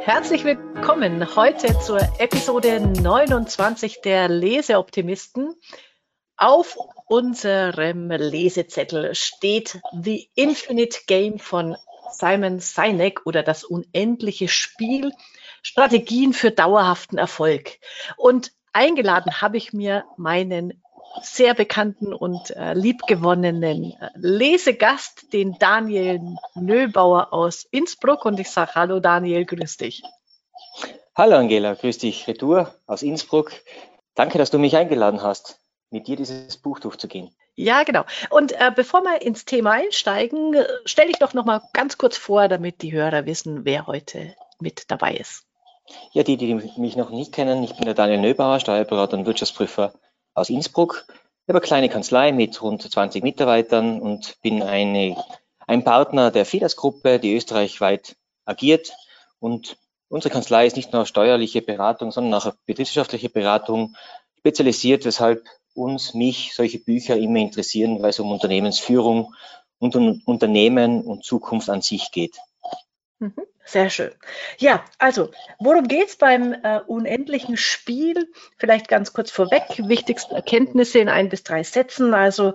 Herzlich willkommen heute zur Episode 29 der Leseoptimisten. Auf unserem Lesezettel steht The Infinite Game von Simon Sinek oder das unendliche Spiel, Strategien für dauerhaften Erfolg. Und eingeladen habe ich mir meinen sehr bekannten und äh, liebgewonnenen äh, Lesegast, den Daniel Nöbauer aus Innsbruck. Und ich sage Hallo Daniel, grüß dich. Hallo Angela, grüß dich, Retour aus Innsbruck. Danke, dass du mich eingeladen hast, mit dir dieses Buch durchzugehen. Ja, genau. Und äh, bevor wir ins Thema einsteigen, stelle ich doch noch mal ganz kurz vor, damit die Hörer wissen, wer heute mit dabei ist. Ja, die, die mich noch nicht kennen, ich bin der Daniel Nöbauer, Steuerberater und Wirtschaftsprüfer aus Innsbruck. Ich habe eine kleine Kanzlei mit rund 20 Mitarbeitern und bin eine, ein Partner der FIDAS-Gruppe, die österreichweit agiert. Und unsere Kanzlei ist nicht nur auf steuerliche Beratung, sondern auch auf betriebswirtschaftliche Beratung spezialisiert, weshalb uns, mich, solche Bücher immer interessieren, weil es um Unternehmensführung und um Unternehmen und Zukunft an sich geht. Mhm. Sehr schön. Ja, also, worum geht es beim äh, unendlichen Spiel? Vielleicht ganz kurz vorweg, wichtigste Erkenntnisse in ein bis drei Sätzen. Also,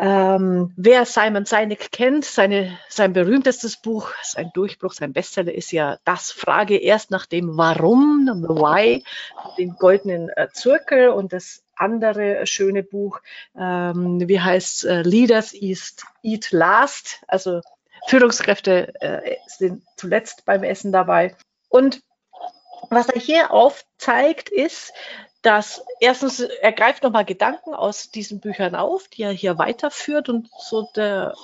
ähm, wer Simon Sinek kennt, seine, sein berühmtestes Buch, sein Durchbruch, sein Bestseller ist ja das Frage erst nach dem Warum, the Why, den goldenen äh, Zirkel und das andere schöne Buch, ähm, wie heißt äh, Leaders Eat, Eat Last, also Führungskräfte äh, sind zuletzt beim Essen dabei. Und was er hier aufzeigt, ist, dass erstens, er greift nochmal Gedanken aus diesen Büchern auf, die er hier weiterführt und so der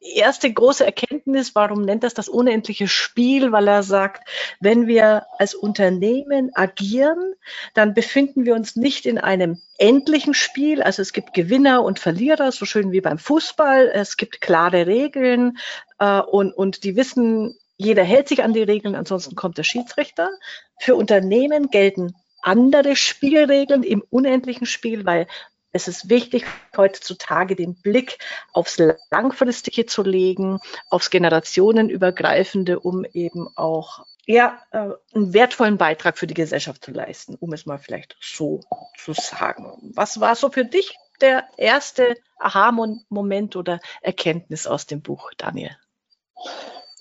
erste große Erkenntnis, warum nennt das das unendliche Spiel? Weil er sagt, wenn wir als Unternehmen agieren, dann befinden wir uns nicht in einem endlichen Spiel. Also es gibt Gewinner und Verlierer, so schön wie beim Fußball. Es gibt klare Regeln äh, und, und die wissen, jeder hält sich an die Regeln, ansonsten kommt der Schiedsrichter. Für Unternehmen gelten andere Spielregeln im unendlichen Spiel, weil es ist wichtig, heutzutage den Blick aufs Langfristige zu legen, aufs Generationenübergreifende, um eben auch ja, äh, einen wertvollen Beitrag für die Gesellschaft zu leisten, um es mal vielleicht so zu sagen. Was war so für dich der erste Aha-Moment oder Erkenntnis aus dem Buch, Daniel?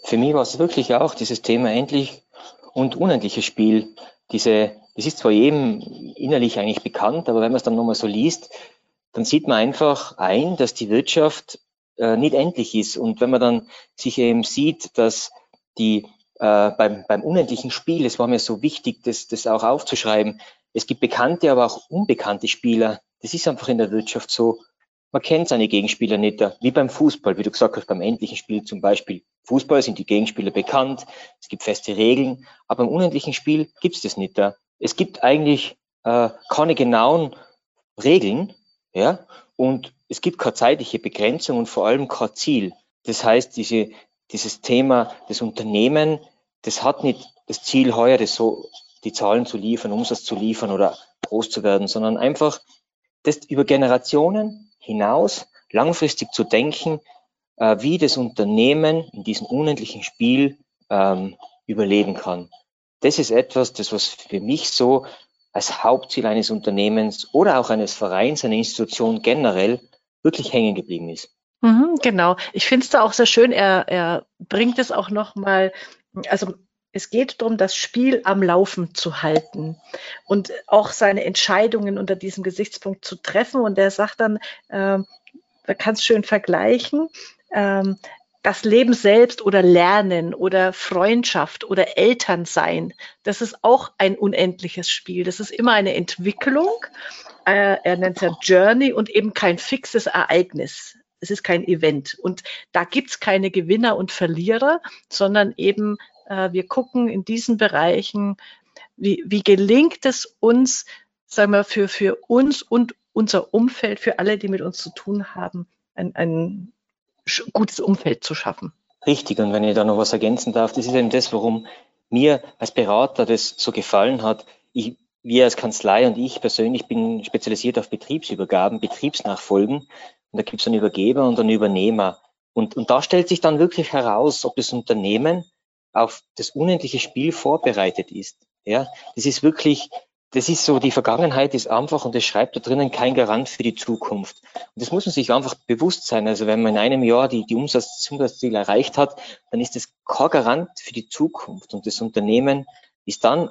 Für mich war es wirklich auch dieses Thema endlich und unendliches Spiel, diese das ist zwar jedem innerlich eigentlich bekannt, aber wenn man es dann nochmal so liest, dann sieht man einfach ein, dass die Wirtschaft äh, nicht endlich ist. Und wenn man dann sich eben sieht, dass die äh, beim, beim unendlichen Spiel, es war mir so wichtig, das, das auch aufzuschreiben, es gibt bekannte, aber auch unbekannte Spieler. Das ist einfach in der Wirtschaft so. Man kennt seine Gegenspieler nicht, wie beim Fußball, wie du gesagt hast, beim endlichen Spiel zum Beispiel. Fußball sind die Gegenspieler bekannt, es gibt feste Regeln, aber im unendlichen Spiel gibt es das nicht da es gibt eigentlich äh, keine genauen Regeln, ja, und es gibt keine zeitliche Begrenzung und vor allem kein Ziel. Das heißt, diese, dieses Thema des Unternehmen, das hat nicht das Ziel heuer, das so, die Zahlen zu liefern, Umsatz zu liefern oder groß zu werden, sondern einfach das über Generationen hinaus langfristig zu denken, äh, wie das Unternehmen in diesem unendlichen Spiel ähm, überleben kann das ist etwas, das was für mich so als Hauptziel eines Unternehmens oder auch eines Vereins, einer Institution generell wirklich hängen geblieben ist. Mhm, genau. Ich finde es da auch sehr schön. Er, er bringt es auch nochmal, also es geht darum, das Spiel am Laufen zu halten und auch seine Entscheidungen unter diesem Gesichtspunkt zu treffen. Und er sagt dann, äh, man kann es schön vergleichen. Ähm, das Leben selbst oder Lernen oder Freundschaft oder Elternsein, das ist auch ein unendliches Spiel. Das ist immer eine Entwicklung. Äh, er nennt es ja Journey und eben kein fixes Ereignis. Es ist kein Event. Und da gibt's keine Gewinner und Verlierer, sondern eben äh, wir gucken in diesen Bereichen, wie, wie gelingt es uns, sagen wir, für, für uns und unser Umfeld, für alle, die mit uns zu tun haben, ein, ein gutes Umfeld zu schaffen. Richtig, und wenn ich da noch was ergänzen darf, das ist eben das, warum mir als Berater das so gefallen hat. Ich, wir als Kanzlei und ich persönlich bin spezialisiert auf Betriebsübergaben, Betriebsnachfolgen. Und da gibt es einen Übergeber und einen Übernehmer. Und, und da stellt sich dann wirklich heraus, ob das Unternehmen auf das unendliche Spiel vorbereitet ist. Ja, das ist wirklich, das ist so, die Vergangenheit ist einfach, und das schreibt da drinnen, kein Garant für die Zukunft. Und das muss man sich einfach bewusst sein. Also wenn man in einem Jahr die, die Umsatz, das Umsatzziel erreicht hat, dann ist das kein Garant für die Zukunft. Und das Unternehmen ist dann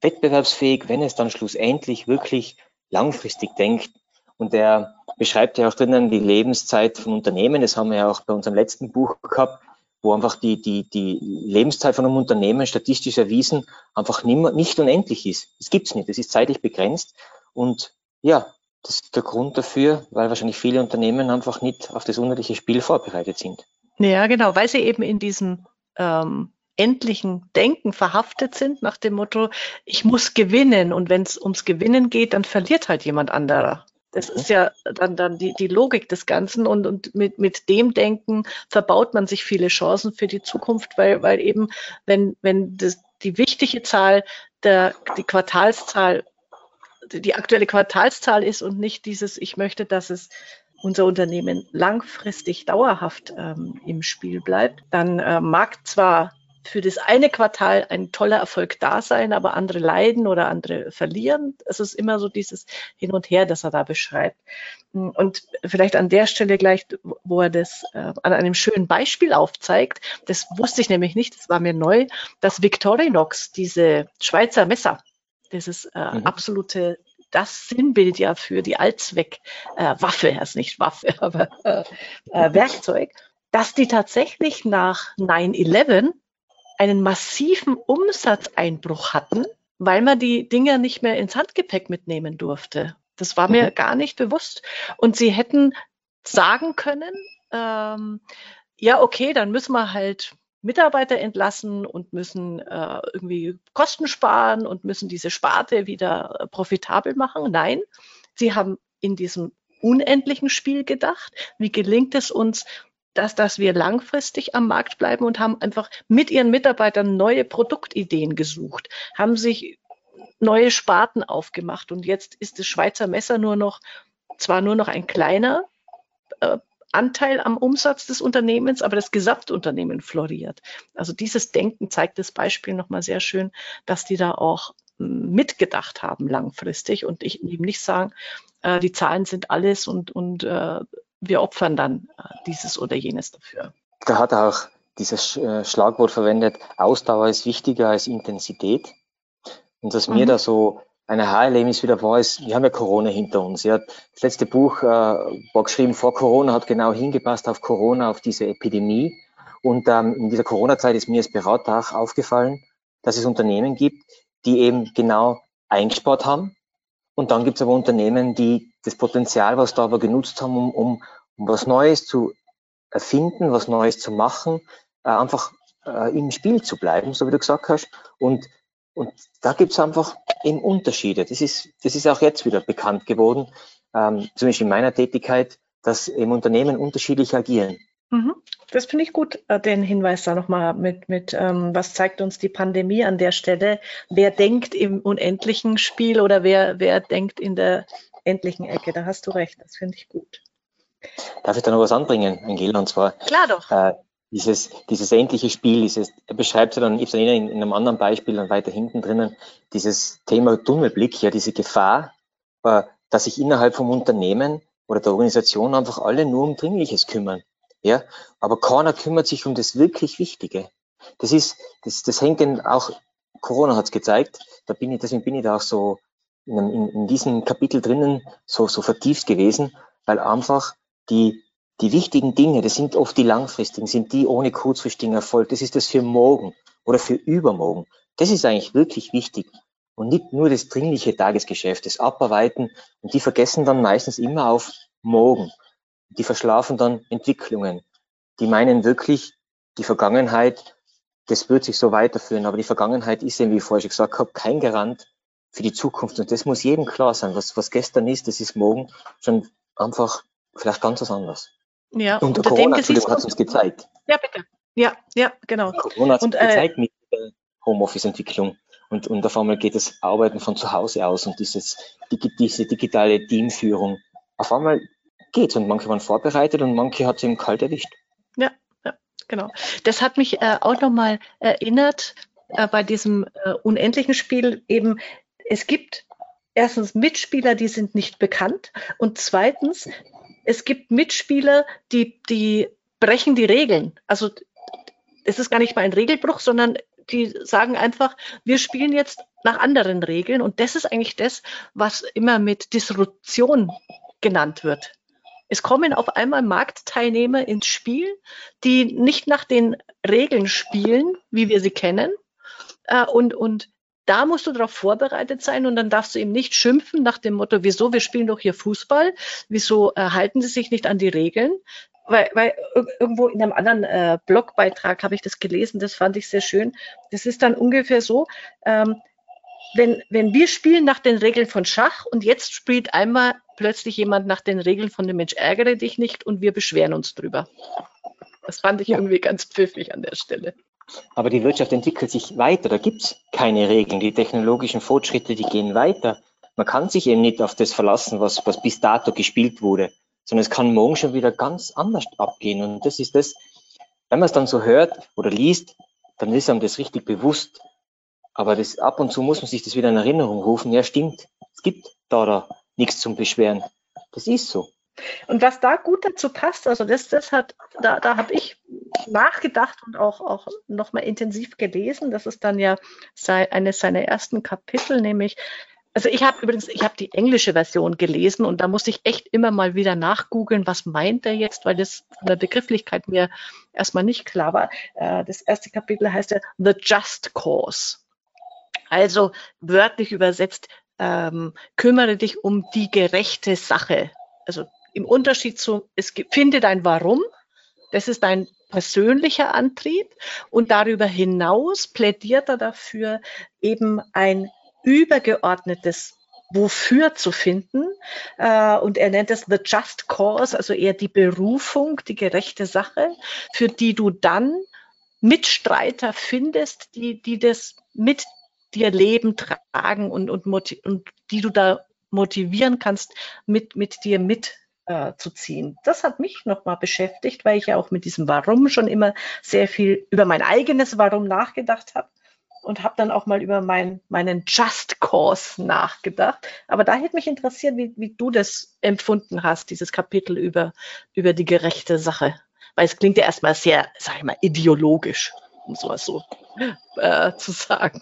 wettbewerbsfähig, wenn es dann schlussendlich wirklich langfristig denkt. Und er beschreibt ja auch drinnen die Lebenszeit von Unternehmen. Das haben wir ja auch bei unserem letzten Buch gehabt wo einfach die, die, die Lebenszeit von einem Unternehmen statistisch erwiesen einfach nicht unendlich ist. Das gibt's nicht. Das ist zeitlich begrenzt. Und ja, das ist der Grund dafür, weil wahrscheinlich viele Unternehmen einfach nicht auf das unendliche Spiel vorbereitet sind. Ja, genau, weil sie eben in diesem ähm, endlichen Denken verhaftet sind, nach dem Motto, ich muss gewinnen und wenn es ums Gewinnen geht, dann verliert halt jemand anderer. Das ist ja dann, dann die, die Logik des Ganzen und, und mit, mit dem Denken verbaut man sich viele Chancen für die Zukunft, weil, weil eben, wenn, wenn das, die wichtige Zahl der, die Quartalszahl, die aktuelle Quartalszahl ist und nicht dieses, ich möchte, dass es unser Unternehmen langfristig dauerhaft ähm, im Spiel bleibt, dann äh, mag zwar für das eine Quartal ein toller Erfolg da sein, aber andere leiden oder andere verlieren. Es ist immer so dieses Hin und Her, das er da beschreibt. Und vielleicht an der Stelle gleich, wo er das äh, an einem schönen Beispiel aufzeigt, das wusste ich nämlich nicht, das war mir neu, dass Victorinox, diese Schweizer Messer, dieses äh, mhm. absolute das Sinnbild ja für die Allzweckwaffe, äh, ist nicht Waffe, aber äh, äh, Werkzeug, dass die tatsächlich nach 9-11 einen massiven Umsatzeinbruch hatten, weil man die Dinger nicht mehr ins Handgepäck mitnehmen durfte. Das war mir mhm. gar nicht bewusst. Und sie hätten sagen können, ähm, ja, okay, dann müssen wir halt Mitarbeiter entlassen und müssen äh, irgendwie Kosten sparen und müssen diese Sparte wieder äh, profitabel machen. Nein, sie haben in diesem unendlichen Spiel gedacht. Wie gelingt es uns, dass, dass wir langfristig am Markt bleiben und haben einfach mit ihren Mitarbeitern neue Produktideen gesucht, haben sich neue Sparten aufgemacht und jetzt ist das Schweizer Messer nur noch, zwar nur noch ein kleiner äh, Anteil am Umsatz des Unternehmens, aber das Gesamtunternehmen floriert. Also dieses Denken zeigt das Beispiel nochmal sehr schön, dass die da auch hm, mitgedacht haben langfristig und ich eben nicht sagen, äh, die Zahlen sind alles und, und äh, wir opfern dann äh, dieses oder jenes dafür. Da hat er auch dieses äh, Schlagwort verwendet, Ausdauer ist wichtiger als Intensität. Und dass mhm. mir da so eine Haarerlebnis wieder war, ist, wir haben ja Corona hinter uns. Ja, das letzte Buch äh, war geschrieben vor Corona, hat genau hingepasst auf Corona, auf diese Epidemie. Und ähm, in dieser Corona-Zeit ist mir als Berater auch aufgefallen, dass es Unternehmen gibt, die eben genau eingespart haben. Und dann gibt es aber Unternehmen, die das Potenzial, was da aber genutzt haben, um, um, um was Neues zu erfinden, was Neues zu machen, äh, einfach äh, im Spiel zu bleiben, so wie du gesagt hast. Und, und da gibt's einfach eben Unterschiede. Das ist, das ist auch jetzt wieder bekannt geworden, ähm, zum Beispiel in meiner Tätigkeit, dass eben Unternehmen unterschiedlich agieren. Mhm. Das finde ich gut, äh, den Hinweis da nochmal mit, mit ähm, was zeigt uns die Pandemie an der Stelle? Wer denkt im unendlichen Spiel oder wer, wer denkt in der endlichen Ecke. Da hast du recht, das finde ich gut. Darf ich da noch was anbringen, Angela? Und zwar Klar doch. Äh, dieses, dieses endliche Spiel, dieses, er beschreibt ja dann, ich in, in einem anderen Beispiel dann weiter hinten drinnen, dieses Thema Tunnelblick, ja, diese Gefahr, äh, dass sich innerhalb vom Unternehmen oder der Organisation einfach alle nur um Dringliches kümmern. Ja, aber keiner kümmert sich um das wirklich Wichtige. Das ist, das, das hängt denn auch, Corona hat es gezeigt, da bin ich, deswegen bin ich da auch so in, in, in diesem Kapitel drinnen so, so vertieft gewesen, weil einfach die, die wichtigen Dinge, das sind oft die langfristigen, sind die ohne kurzfristigen Erfolg. Das ist das für morgen oder für übermorgen. Das ist eigentlich wirklich wichtig. Und nicht nur das dringliche Tagesgeschäft, das Abarbeiten. Und die vergessen dann meistens immer auf morgen. Die verschlafen dann Entwicklungen. Die meinen wirklich, die Vergangenheit, das wird sich so weiterführen. Aber die Vergangenheit ist eben, wie ich vorher schon gesagt habe, kein Garant für die Zukunft. Und das muss jedem klar sein. Was, was gestern ist, das ist morgen schon einfach vielleicht ganz was anderes. Ja, und der Corona, hat es uns gezeigt. Ja, bitte. Ja, ja, genau. Corona hat uns äh, gezeigt mit der Homeoffice-Entwicklung. Und, und auf einmal geht das Arbeiten von zu Hause aus und dieses, die, diese digitale Teamführung. Auf einmal geht's und manche waren vorbereitet und manche hat es eben kalt erwischt. Ja, genau. Das hat mich äh, auch nochmal erinnert äh, bei diesem äh, unendlichen Spiel eben, es gibt erstens Mitspieler, die sind nicht bekannt und zweitens, es gibt Mitspieler, die, die brechen die Regeln. Also es ist gar nicht mal ein Regelbruch, sondern die sagen einfach, wir spielen jetzt nach anderen Regeln. Und das ist eigentlich das, was immer mit Disruption genannt wird. Es kommen auf einmal Marktteilnehmer ins Spiel, die nicht nach den Regeln spielen, wie wir sie kennen. Äh, und, und da musst du darauf vorbereitet sein und dann darfst du eben nicht schimpfen nach dem Motto, wieso, wir spielen doch hier Fußball, wieso äh, halten sie sich nicht an die Regeln, weil, weil irgendwo in einem anderen äh, Blogbeitrag habe ich das gelesen, das fand ich sehr schön. Das ist dann ungefähr so, ähm, wenn, wenn wir spielen nach den Regeln von Schach und jetzt spielt einmal plötzlich jemand nach den Regeln von dem Mensch ärgere dich nicht und wir beschweren uns drüber. Das fand ich ja. irgendwie ganz pfiffig an der Stelle. Aber die Wirtschaft entwickelt sich weiter, da gibt es keine Regeln. Die technologischen Fortschritte, die gehen weiter. Man kann sich eben nicht auf das verlassen, was, was bis dato gespielt wurde sondern es kann morgen schon wieder ganz anders abgehen. Und das ist das, wenn man es dann so hört oder liest, dann ist einem das richtig bewusst. Aber das, ab und zu muss man sich das wieder in Erinnerung rufen. Ja, stimmt, es gibt da, da nichts zum Beschweren. Das ist so. Und was da gut dazu passt, also das, das hat, da, da habe ich nachgedacht und auch, auch nochmal intensiv gelesen. Das ist dann ja eines seiner ersten Kapitel, nämlich also ich habe übrigens, ich habe die englische Version gelesen und da musste ich echt immer mal wieder nachgoogeln, was meint er jetzt, weil das von der Begrifflichkeit mir erstmal nicht klar war. Äh, das erste Kapitel heißt ja The Just Cause. Also wörtlich übersetzt, ähm, kümmere dich um die gerechte Sache. Also im Unterschied zu, es finde dein Warum, das ist dein persönlicher Antrieb und darüber hinaus plädiert er dafür, eben ein übergeordnetes Wofür zu finden. Äh, und er nennt es The Just Cause, also eher die Berufung, die gerechte Sache, für die du dann Mitstreiter findest, die, die das mit dir Leben tragen und, und, und die du da motivieren kannst, mit, mit dir mitzuziehen. Äh, das hat mich nochmal beschäftigt, weil ich ja auch mit diesem Warum schon immer sehr viel über mein eigenes Warum nachgedacht habe und habe dann auch mal über mein, meinen Just Cause nachgedacht. Aber da hätte mich interessiert, wie, wie du das empfunden hast, dieses Kapitel über, über die gerechte Sache. Weil es klingt ja erstmal sehr, sag ich mal, ideologisch, um sowas so äh, zu sagen.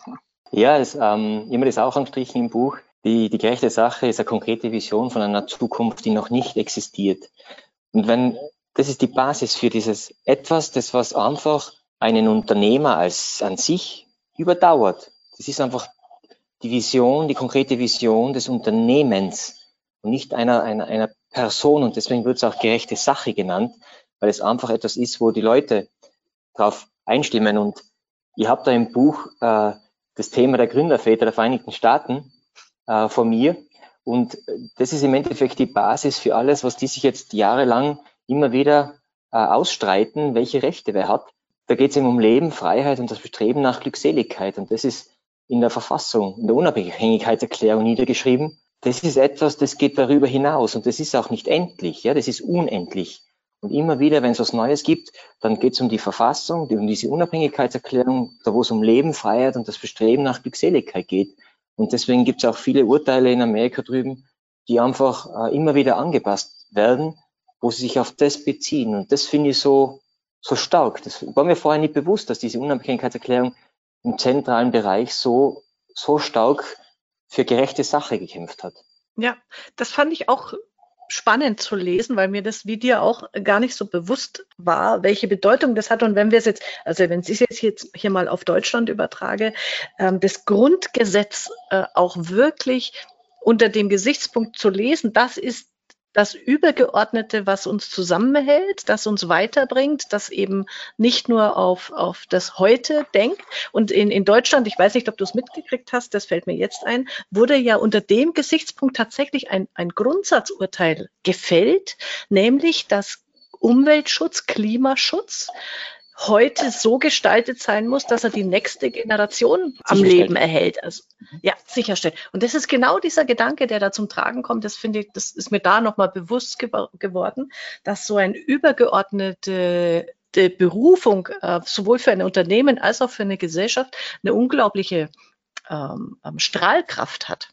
Ja, es, ähm, immer das auch angestrichen im Buch. Die, die gerechte Sache ist eine konkrete Vision von einer Zukunft, die noch nicht existiert. Und wenn, das ist die Basis für dieses etwas, das was einfach einen Unternehmer als an sich überdauert. Das ist einfach die Vision, die konkrete Vision des Unternehmens und nicht einer, einer, einer Person. Und deswegen wird es auch gerechte Sache genannt, weil es einfach etwas ist, wo die Leute darauf einstimmen. Und ihr habt da im Buch äh, das Thema der Gründerväter der Vereinigten Staaten äh, von mir. Und das ist im Endeffekt die Basis für alles, was die sich jetzt jahrelang immer wieder äh, ausstreiten, welche Rechte wer hat. Da geht es eben um Leben, Freiheit und das Bestreben nach Glückseligkeit. Und das ist in der Verfassung, in der Unabhängigkeitserklärung niedergeschrieben. Das ist etwas, das geht darüber hinaus und das ist auch nicht endlich, ja, das ist unendlich. Und immer wieder, wenn es was Neues gibt, dann geht es um die Verfassung, um diese Unabhängigkeitserklärung, da wo es um Leben, Freiheit und das Bestreben nach Glückseligkeit geht. Und deswegen gibt es auch viele Urteile in Amerika drüben, die einfach äh, immer wieder angepasst werden, wo sie sich auf das beziehen. Und das finde ich so, so stark. Das war mir vorher nicht bewusst, dass diese Unabhängigkeitserklärung im zentralen Bereich so, so stark für gerechte Sache gekämpft hat. Ja, das fand ich auch spannend zu lesen, weil mir das wie dir auch gar nicht so bewusst war, welche Bedeutung das hat. Und wenn wir es jetzt, also wenn ich es jetzt hier, hier mal auf Deutschland übertrage, ähm, das Grundgesetz äh, auch wirklich unter dem Gesichtspunkt zu lesen, das ist das Übergeordnete, was uns zusammenhält, das uns weiterbringt, das eben nicht nur auf, auf das Heute denkt. Und in, in Deutschland, ich weiß nicht, ob du es mitgekriegt hast, das fällt mir jetzt ein, wurde ja unter dem Gesichtspunkt tatsächlich ein, ein Grundsatzurteil gefällt, nämlich dass Umweltschutz, Klimaschutz heute so gestaltet sein muss, dass er die nächste Generation am Leben erhält. Also, ja, sicherstellt. Und das ist genau dieser Gedanke, der da zum Tragen kommt. Das finde ich, das ist mir da nochmal bewusst ge geworden, dass so ein übergeordnete Berufung äh, sowohl für ein Unternehmen als auch für eine Gesellschaft eine unglaubliche ähm, ähm Strahlkraft hat.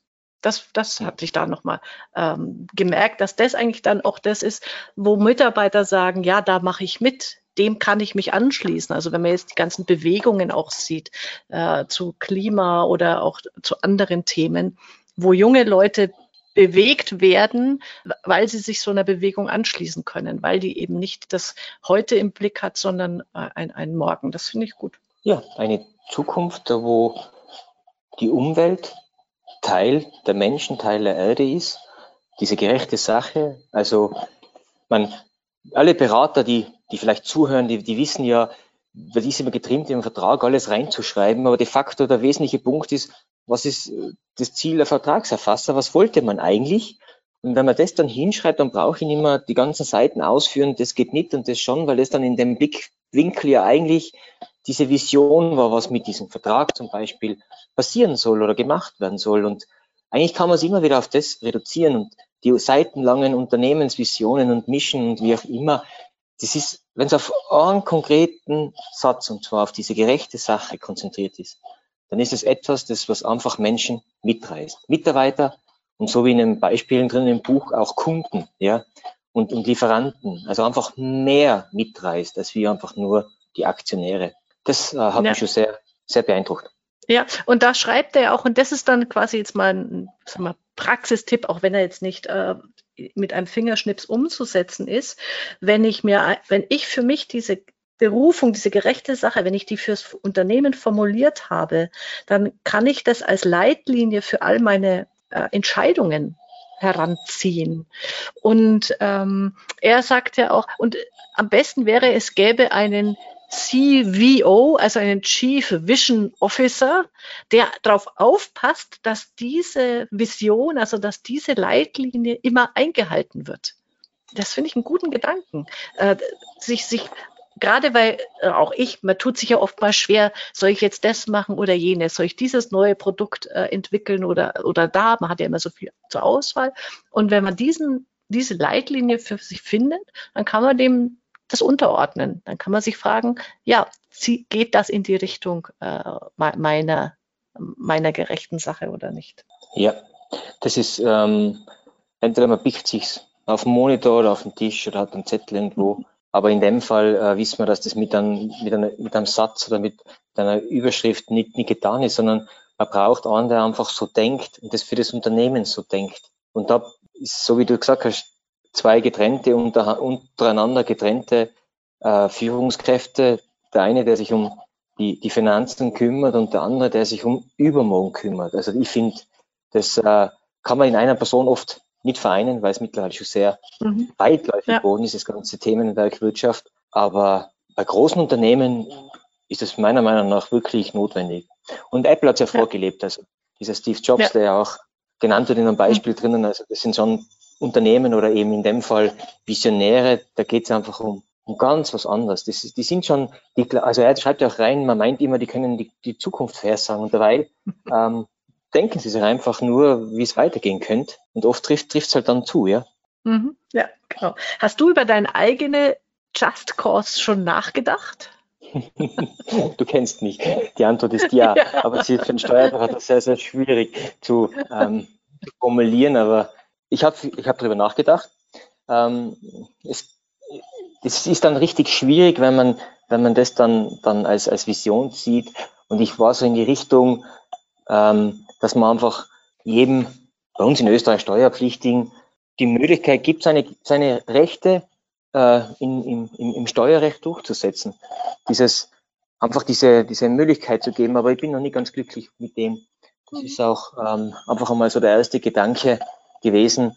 Das, das hat sich da nochmal ähm, gemerkt, dass das eigentlich dann auch das ist, wo Mitarbeiter sagen, ja, da mache ich mit, dem kann ich mich anschließen. Also wenn man jetzt die ganzen Bewegungen auch sieht äh, zu Klima oder auch zu anderen Themen, wo junge Leute bewegt werden, weil sie sich so einer Bewegung anschließen können, weil die eben nicht das heute im Blick hat, sondern äh, ein, ein Morgen. Das finde ich gut. Ja, eine Zukunft, wo die Umwelt Teil der Menschen, Teil der Erde ist, diese gerechte Sache. Also man, alle Berater, die, die vielleicht zuhören, die, die wissen ja, weil die sind immer getrimmt, im Vertrag alles reinzuschreiben, aber de facto der wesentliche Punkt ist, was ist äh, das Ziel der Vertragserfasser, was wollte man eigentlich? Und wenn man das dann hinschreibt, dann brauche ich nicht mehr die ganzen Seiten ausführen, das geht nicht und das schon, weil das dann in dem Blickwinkel ja eigentlich diese Vision war, was mit diesem Vertrag zum Beispiel passieren soll oder gemacht werden soll. Und eigentlich kann man es immer wieder auf das reduzieren und die seitenlangen Unternehmensvisionen und Mischen und wie auch immer, das ist, wenn es auf einen konkreten Satz und zwar auf diese gerechte Sache konzentriert ist, dann ist es etwas, das was einfach Menschen mitreißt. Mitarbeiter und so wie in den Beispielen drin im Buch auch Kunden, ja, und, und Lieferanten. Also einfach mehr mitreißt, als wie einfach nur die Aktionäre. Das äh, hat ja. mich schon sehr, sehr beeindruckt. Ja, und da schreibt er auch, und das ist dann quasi jetzt mal ein sag mal, Praxistipp, auch wenn er jetzt nicht äh, mit einem Fingerschnips umzusetzen ist, wenn ich mir, wenn ich für mich diese Berufung, diese gerechte Sache, wenn ich die fürs Unternehmen formuliert habe, dann kann ich das als Leitlinie für all meine äh, Entscheidungen heranziehen. Und ähm, er sagt ja auch, und am besten wäre, es gäbe einen CVO, also einen Chief Vision Officer, der darauf aufpasst, dass diese Vision, also dass diese Leitlinie immer eingehalten wird. Das finde ich einen guten Gedanken. Äh, sich, sich gerade weil äh, auch ich, man tut sich ja oft mal schwer, soll ich jetzt das machen oder jenes, soll ich dieses neue Produkt äh, entwickeln oder, oder da, man hat ja immer so viel zur Auswahl. Und wenn man diesen, diese Leitlinie für sich findet, dann kann man dem das unterordnen. Dann kann man sich fragen, ja, geht das in die Richtung äh, meiner, meiner gerechten Sache oder nicht? Ja, das ist, ähm, entweder man pickt sich auf dem Monitor oder auf dem Tisch oder hat einen Zettel irgendwo aber in dem Fall äh, wissen wir, dass das mit einem, mit, einer, mit einem Satz oder mit einer Überschrift nicht, nicht getan ist, sondern man braucht einen, der einfach so denkt und das für das Unternehmen so denkt. Und da ist, so wie du gesagt hast, zwei getrennte, unter, untereinander getrennte äh, Führungskräfte. Der eine, der sich um die, die Finanzen kümmert und der andere, der sich um Übermorgen kümmert. Also ich finde, das äh, kann man in einer Person oft nicht vereinen, weil es mittlerweile schon sehr mhm. weitläufig ja. geworden ist, das ganze Themenwerk Wirtschaft. Aber bei großen Unternehmen ist es meiner Meinung nach wirklich notwendig. Und Apple hat es ja, ja, vorgelebt. Also dieser Steve Jobs, ja. der ja auch genannt wird in einem Beispiel mhm. drinnen, also das sind schon Unternehmen oder eben in dem Fall Visionäre, da geht es einfach um, um ganz was anderes. Das, die sind schon, die, also er schreibt ja auch rein, man meint immer, die können die, die Zukunft vorhersagen. Und dabei ähm, denken sie sich einfach nur, wie es weitergehen könnte. Und oft trifft es halt dann zu, ja. Mhm, ja, genau. Hast du über deine eigene Just Cause schon nachgedacht? du kennst mich. Die Antwort ist ja, ja. aber sie für den Steuerberater sehr, sehr schwierig zu, ähm, zu formulieren. Aber ich habe ich hab darüber nachgedacht. Ähm, es, es ist dann richtig schwierig, wenn man, wenn man das dann, dann als, als Vision sieht. Und ich war so in die Richtung, ähm, dass man einfach jedem, bei uns in Österreich Steuerpflichtigen, die Möglichkeit gibt, seine, seine Rechte äh, in, in, im, im Steuerrecht durchzusetzen. Dieses, einfach diese, diese Möglichkeit zu geben, aber ich bin noch nicht ganz glücklich mit dem. Das ist auch ähm, einfach einmal so der erste Gedanke gewesen.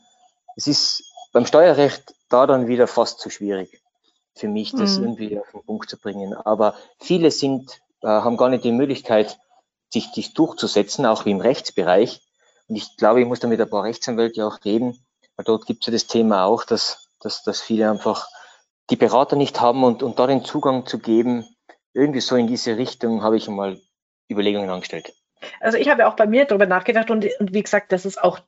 Es ist beim Steuerrecht da dann wieder fast zu schwierig für mich, das mhm. irgendwie auf den Punkt zu bringen. Aber viele sind, äh, haben gar nicht die Möglichkeit, sich, sich durchzusetzen, auch wie im Rechtsbereich. Und ich glaube, ich muss da mit ein paar Rechtsanwälten auch reden, weil dort gibt es ja das Thema auch, dass, dass, dass viele einfach die Berater nicht haben und, und da den Zugang zu geben, irgendwie so in diese Richtung habe ich einmal Überlegungen angestellt. Also ich habe auch bei mir darüber nachgedacht und, und wie gesagt, das ist auch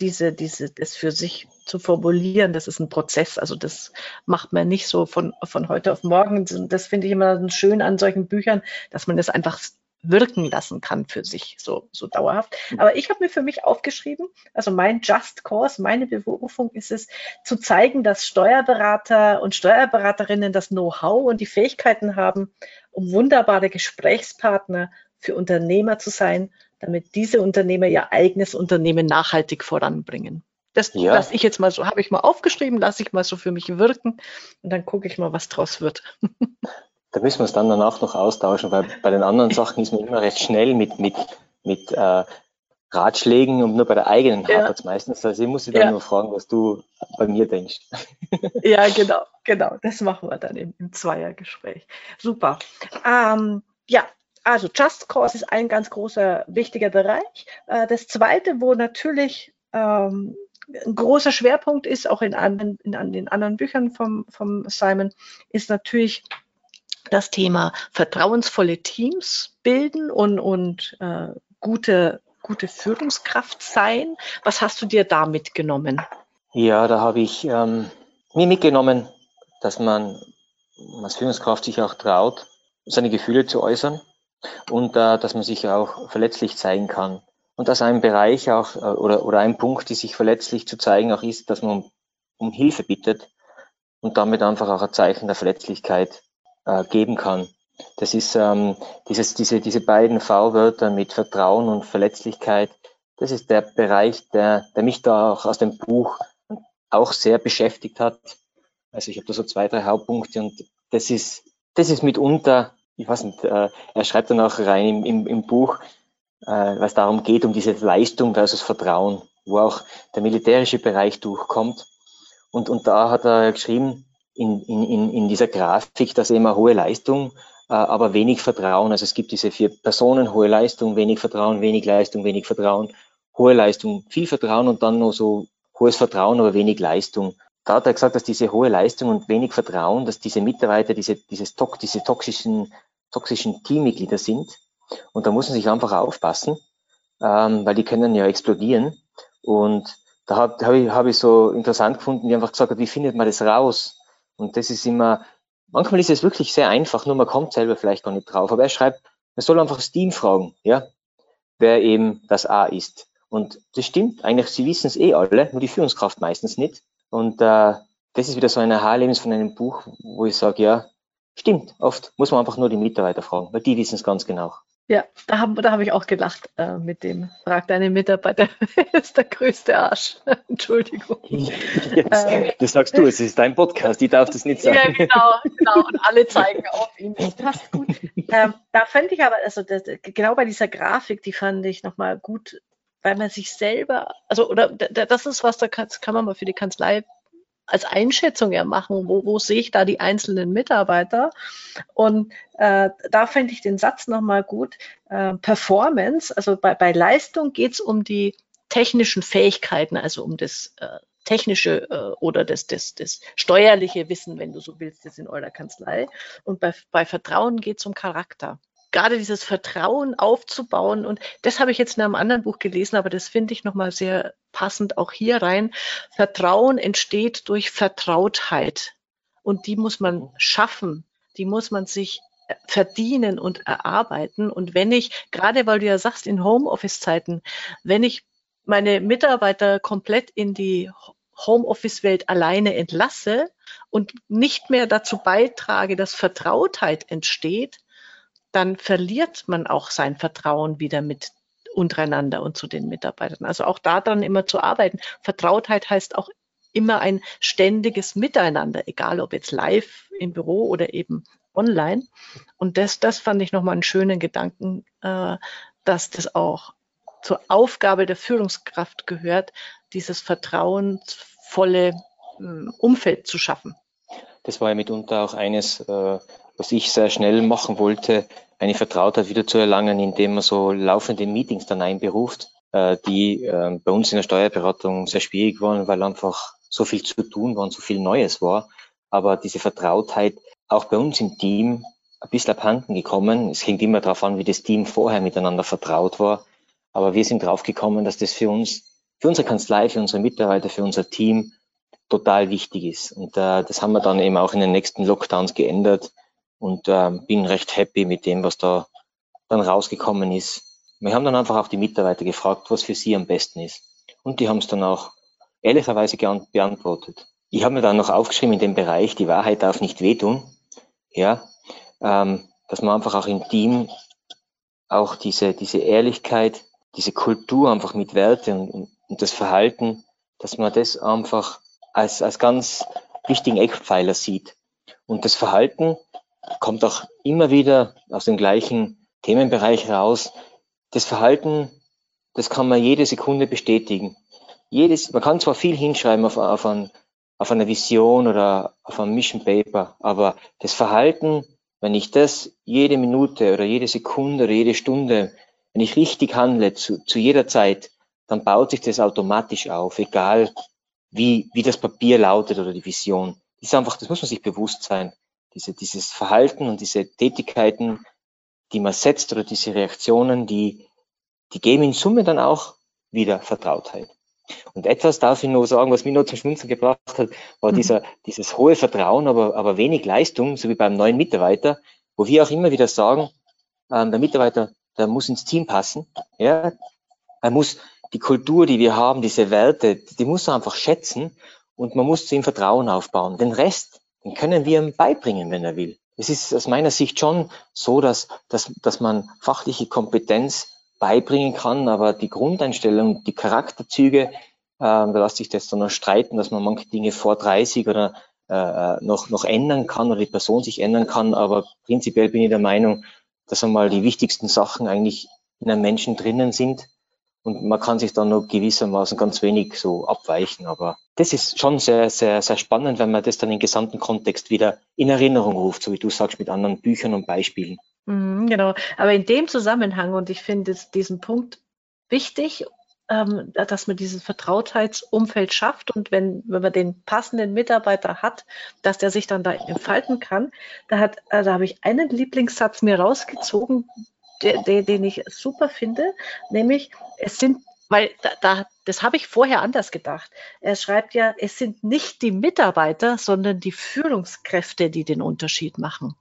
diese, diese, das für sich zu formulieren, das ist ein Prozess. Also das macht man nicht so von, von heute auf morgen. Das finde ich immer schön an solchen Büchern, dass man das einfach wirken lassen kann für sich, so, so dauerhaft. Aber ich habe mir für mich aufgeschrieben, also mein Just Cause, meine Berufung ist es, zu zeigen, dass Steuerberater und Steuerberaterinnen das Know-how und die Fähigkeiten haben, um wunderbare Gesprächspartner für Unternehmer zu sein, damit diese Unternehmer ihr eigenes Unternehmen nachhaltig voranbringen. Das ja. lasse ich jetzt mal so, habe ich mal aufgeschrieben, lasse ich mal so für mich wirken und dann gucke ich mal, was draus wird. Da müssen wir es dann danach noch austauschen, weil bei den anderen Sachen ist man immer recht schnell mit, mit, mit äh, Ratschlägen und nur bei der eigenen ja. hapert es meistens. Also ich muss dich dann ja. nur fragen, was du bei mir denkst. Ja, genau, genau. Das machen wir dann im, im Zweiergespräch. Super. Ähm, ja, also Just Cause ist ein ganz großer, wichtiger Bereich. Äh, das zweite, wo natürlich ähm, ein großer Schwerpunkt ist, auch in, anderen, in, in den anderen Büchern vom, vom Simon, ist natürlich das Thema vertrauensvolle Teams bilden und, und äh, gute, gute Führungskraft sein. Was hast du dir da mitgenommen? Ja, da habe ich ähm, mir mitgenommen, dass man als Führungskraft sich auch traut, seine Gefühle zu äußern und äh, dass man sich auch verletzlich zeigen kann. Und dass ein Bereich auch äh, oder, oder ein Punkt, die sich verletzlich zu zeigen auch ist, dass man um, Hilfe bittet und damit einfach auch ein Zeichen der Verletzlichkeit äh, geben kann. Das ist ähm, dieses, diese, diese beiden V-Wörter mit Vertrauen und Verletzlichkeit. Das ist der Bereich, der, der mich da auch aus dem Buch auch sehr beschäftigt hat. Also ich habe da so zwei, drei Hauptpunkte und das ist, das ist mitunter, ich weiß nicht, äh, er schreibt dann auch rein im, im, im Buch, äh, was darum geht, um diese Leistung versus Vertrauen, wo auch der militärische Bereich durchkommt. Und, und da hat er geschrieben, in, in, in dieser Grafik, dass eben eine hohe Leistung, äh, aber wenig Vertrauen. Also es gibt diese vier Personen, hohe Leistung, wenig Vertrauen, wenig Leistung, wenig Vertrauen, hohe Leistung, viel Vertrauen und dann noch so hohes Vertrauen, aber wenig Leistung. Da hat er gesagt, dass diese hohe Leistung und wenig Vertrauen, dass diese Mitarbeiter diese, dieses, diese toxischen, toxischen Teammitglieder sind. Und da muss man sich einfach aufpassen, ähm, weil die können ja explodieren. Und da habe hab ich, hab ich so interessant gefunden, die einfach gesagt hat, wie findet man das raus? Und das ist immer, manchmal ist es wirklich sehr einfach, nur man kommt selber vielleicht gar nicht drauf. Aber er schreibt, man soll einfach das Team fragen, ja, wer eben das A ist. Und das stimmt, eigentlich, sie wissen es eh alle, nur die Führungskraft meistens nicht. Und äh, das ist wieder so ein Aha-Erlebnis von einem Buch, wo ich sage, ja, stimmt, oft muss man einfach nur die Mitarbeiter fragen, weil die wissen es ganz genau. Ja, da habe da hab ich auch gelacht äh, mit dem. Frag deine Mitarbeiter, wer ist der größte Arsch? Entschuldigung. Yes, ähm, das sagst du, es ist dein Podcast, ich darf das nicht sagen. Ja, genau, genau. Und alle zeigen auf ihn. Das passt gut. Ähm, da fand ich aber, also das, genau bei dieser Grafik, die fand ich nochmal gut, weil man sich selber, also oder das ist was, da kann, kann man mal für die Kanzlei als Einschätzung ja machen, wo, wo sehe ich da die einzelnen Mitarbeiter. Und äh, da fände ich den Satz nochmal gut. Äh, Performance, also bei, bei Leistung geht es um die technischen Fähigkeiten, also um das äh, technische äh, oder das, das, das steuerliche Wissen, wenn du so willst, das in eurer Kanzlei. Und bei, bei Vertrauen geht es um Charakter gerade dieses Vertrauen aufzubauen. Und das habe ich jetzt in einem anderen Buch gelesen, aber das finde ich nochmal sehr passend auch hier rein. Vertrauen entsteht durch Vertrautheit. Und die muss man schaffen. Die muss man sich äh, verdienen und erarbeiten. Und wenn ich, gerade weil du ja sagst, in Homeoffice-Zeiten, wenn ich meine Mitarbeiter komplett in die Homeoffice-Welt alleine entlasse und nicht mehr dazu beitrage, dass Vertrautheit entsteht, dann verliert man auch sein Vertrauen wieder mit untereinander und zu den Mitarbeitern. Also auch daran immer zu arbeiten. Vertrautheit heißt auch immer ein ständiges Miteinander, egal ob jetzt live im Büro oder eben online. Und das, das fand ich nochmal einen schönen Gedanken, äh, dass das auch zur Aufgabe der Führungskraft gehört, dieses vertrauensvolle äh, Umfeld zu schaffen. Das war ja mitunter auch eines, äh, was ich sehr schnell machen wollte, eine Vertrautheit wieder zu erlangen, indem man so laufende Meetings dann einberuft, äh, die äh, bei uns in der Steuerberatung sehr schwierig waren, weil einfach so viel zu tun war und so viel Neues war. Aber diese Vertrautheit auch bei uns im Team ein bisschen abhanden gekommen. Es hängt immer darauf an, wie das Team vorher miteinander vertraut war. Aber wir sind drauf gekommen, dass das für uns für unsere Kanzlei, für unsere Mitarbeiter, für unser Team total wichtig ist. Und äh, das haben wir dann eben auch in den nächsten Lockdowns geändert und äh, bin recht happy mit dem, was da dann rausgekommen ist. Wir haben dann einfach auch die Mitarbeiter gefragt, was für sie am besten ist. Und die haben es dann auch ehrlicherweise beantwortet. Ich habe mir dann noch aufgeschrieben in dem Bereich, die Wahrheit darf nicht wehtun. Ja, ähm, dass man einfach auch im Team auch diese, diese Ehrlichkeit, diese Kultur einfach mit Werte und, und das Verhalten, dass man das einfach als, als ganz wichtigen Eckpfeiler sieht. Und das Verhalten kommt auch immer wieder aus dem gleichen Themenbereich raus. Das Verhalten, das kann man jede Sekunde bestätigen. Jedes, man kann zwar viel hinschreiben auf, auf, ein, auf eine Vision oder auf ein Mission Paper, aber das Verhalten, wenn ich das jede Minute oder jede Sekunde oder jede Stunde, wenn ich richtig handle zu, zu jeder Zeit, dann baut sich das automatisch auf, egal wie, wie das Papier lautet oder die Vision. Das ist einfach, das muss man sich bewusst sein. Diese, dieses Verhalten und diese Tätigkeiten, die man setzt oder diese Reaktionen, die, die geben in Summe dann auch wieder Vertrautheit. Und etwas darf ich nur sagen, was mich nur zum Schmunzeln gebracht hat, war mhm. dieser, dieses hohe Vertrauen, aber, aber wenig Leistung, so wie beim neuen Mitarbeiter, wo wir auch immer wieder sagen, ähm, der Mitarbeiter, der muss ins Team passen. Ja, er muss die Kultur, die wir haben, diese Werte, die muss er einfach schätzen und man muss zu ihm Vertrauen aufbauen. Den Rest, den können wir ihm beibringen, wenn er will. Es ist aus meiner Sicht schon so, dass, dass, dass man fachliche Kompetenz beibringen kann, aber die Grundeinstellung, die Charakterzüge, äh, da lässt sich das dann noch streiten, dass man manche Dinge vor 30 oder äh, äh, noch, noch ändern kann oder die Person sich ändern kann, aber prinzipiell bin ich der Meinung, dass einmal die wichtigsten Sachen eigentlich in einem Menschen drinnen sind und man kann sich dann nur gewissermaßen ganz wenig so abweichen. Aber das ist schon sehr, sehr, sehr spannend, wenn man das dann im gesamten Kontext wieder in Erinnerung ruft, so wie du sagst, mit anderen Büchern und Beispielen. Mhm, genau. Aber in dem Zusammenhang, und ich finde diesen Punkt wichtig, ähm, dass man dieses Vertrautheitsumfeld schafft und wenn, wenn man den passenden Mitarbeiter hat, dass der sich dann da entfalten kann. Da, hat, äh, da habe ich einen Lieblingssatz mir rausgezogen, der, den ich super finde, nämlich es sind, weil da, da das habe ich vorher anders gedacht. Er schreibt ja, es sind nicht die Mitarbeiter, sondern die Führungskräfte, die den Unterschied machen.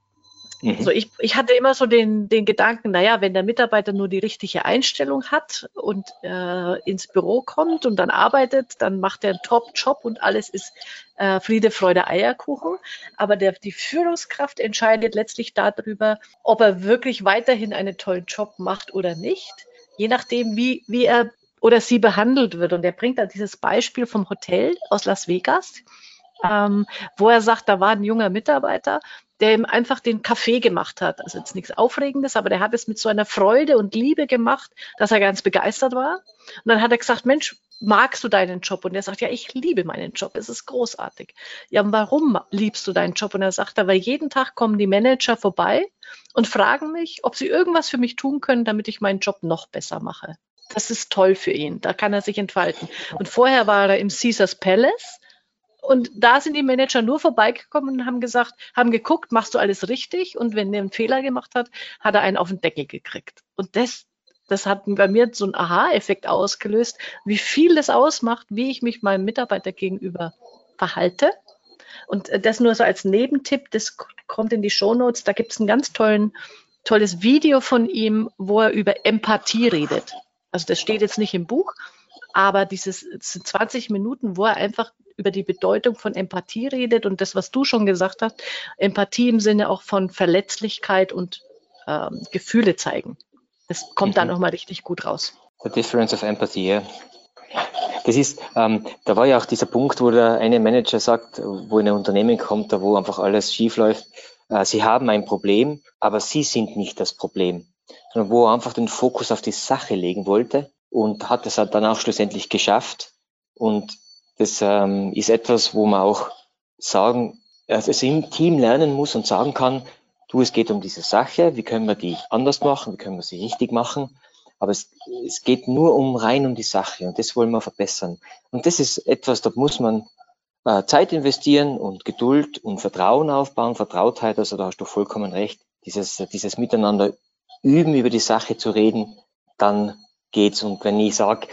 Mhm. Also ich, ich hatte immer so den, den Gedanken, naja, wenn der Mitarbeiter nur die richtige Einstellung hat und äh, ins Büro kommt und dann arbeitet, dann macht er einen Top-Job und alles ist äh, Friede, Freude, Eierkuchen. Aber der, die Führungskraft entscheidet letztlich darüber, ob er wirklich weiterhin einen tollen Job macht oder nicht. Je nachdem, wie, wie er oder sie behandelt wird. Und er bringt da dieses Beispiel vom Hotel aus Las Vegas, ähm, wo er sagt, da war ein junger Mitarbeiter, der ihm einfach den Kaffee gemacht hat. Also jetzt nichts Aufregendes, aber der hat es mit so einer Freude und Liebe gemacht, dass er ganz begeistert war. Und dann hat er gesagt, Mensch, magst du deinen Job? Und er sagt, ja, ich liebe meinen Job, es ist großartig. Ja, warum liebst du deinen Job? Und er sagt, weil jeden Tag kommen die Manager vorbei und fragen mich, ob sie irgendwas für mich tun können, damit ich meinen Job noch besser mache. Das ist toll für ihn, da kann er sich entfalten. Und vorher war er im Caesars Palace und da sind die Manager nur vorbeigekommen und haben gesagt, haben geguckt, machst du alles richtig? Und wenn er einen Fehler gemacht hat, hat er einen auf den Deckel gekriegt. Und das, das hat bei mir so einen Aha-Effekt ausgelöst, wie viel das ausmacht, wie ich mich meinem Mitarbeiter gegenüber verhalte. Und das nur so als Nebentipp, das kommt in die Show Notes. Da gibt es ein ganz tollen, tolles Video von ihm, wo er über Empathie redet. Also das steht jetzt nicht im Buch, aber dieses 20 Minuten, wo er einfach über die Bedeutung von Empathie redet und das, was du schon gesagt hast, Empathie im Sinne auch von Verletzlichkeit und ähm, Gefühle zeigen. Das kommt mhm. da nochmal richtig gut raus. The difference of empathy, yeah. Das ist, ähm, da war ja auch dieser Punkt, wo der eine Manager sagt, wo in ein Unternehmen kommt, da wo einfach alles schief läuft, äh, sie haben ein Problem, aber sie sind nicht das Problem, sondern wo er einfach den Fokus auf die Sache legen wollte und hat es dann auch schlussendlich geschafft. Und das ähm, ist etwas, wo man auch sagen, also im Team lernen muss und sagen kann, du, es geht um diese Sache, wie können wir die anders machen, wie können wir sie richtig machen. Aber es, es geht nur um rein um die Sache und das wollen wir verbessern. Und das ist etwas, da muss man äh, Zeit investieren und Geduld und Vertrauen aufbauen, Vertrautheit, also da hast du vollkommen recht. Dieses, dieses Miteinander üben, über die Sache zu reden, dann geht's. Und wenn ich sage,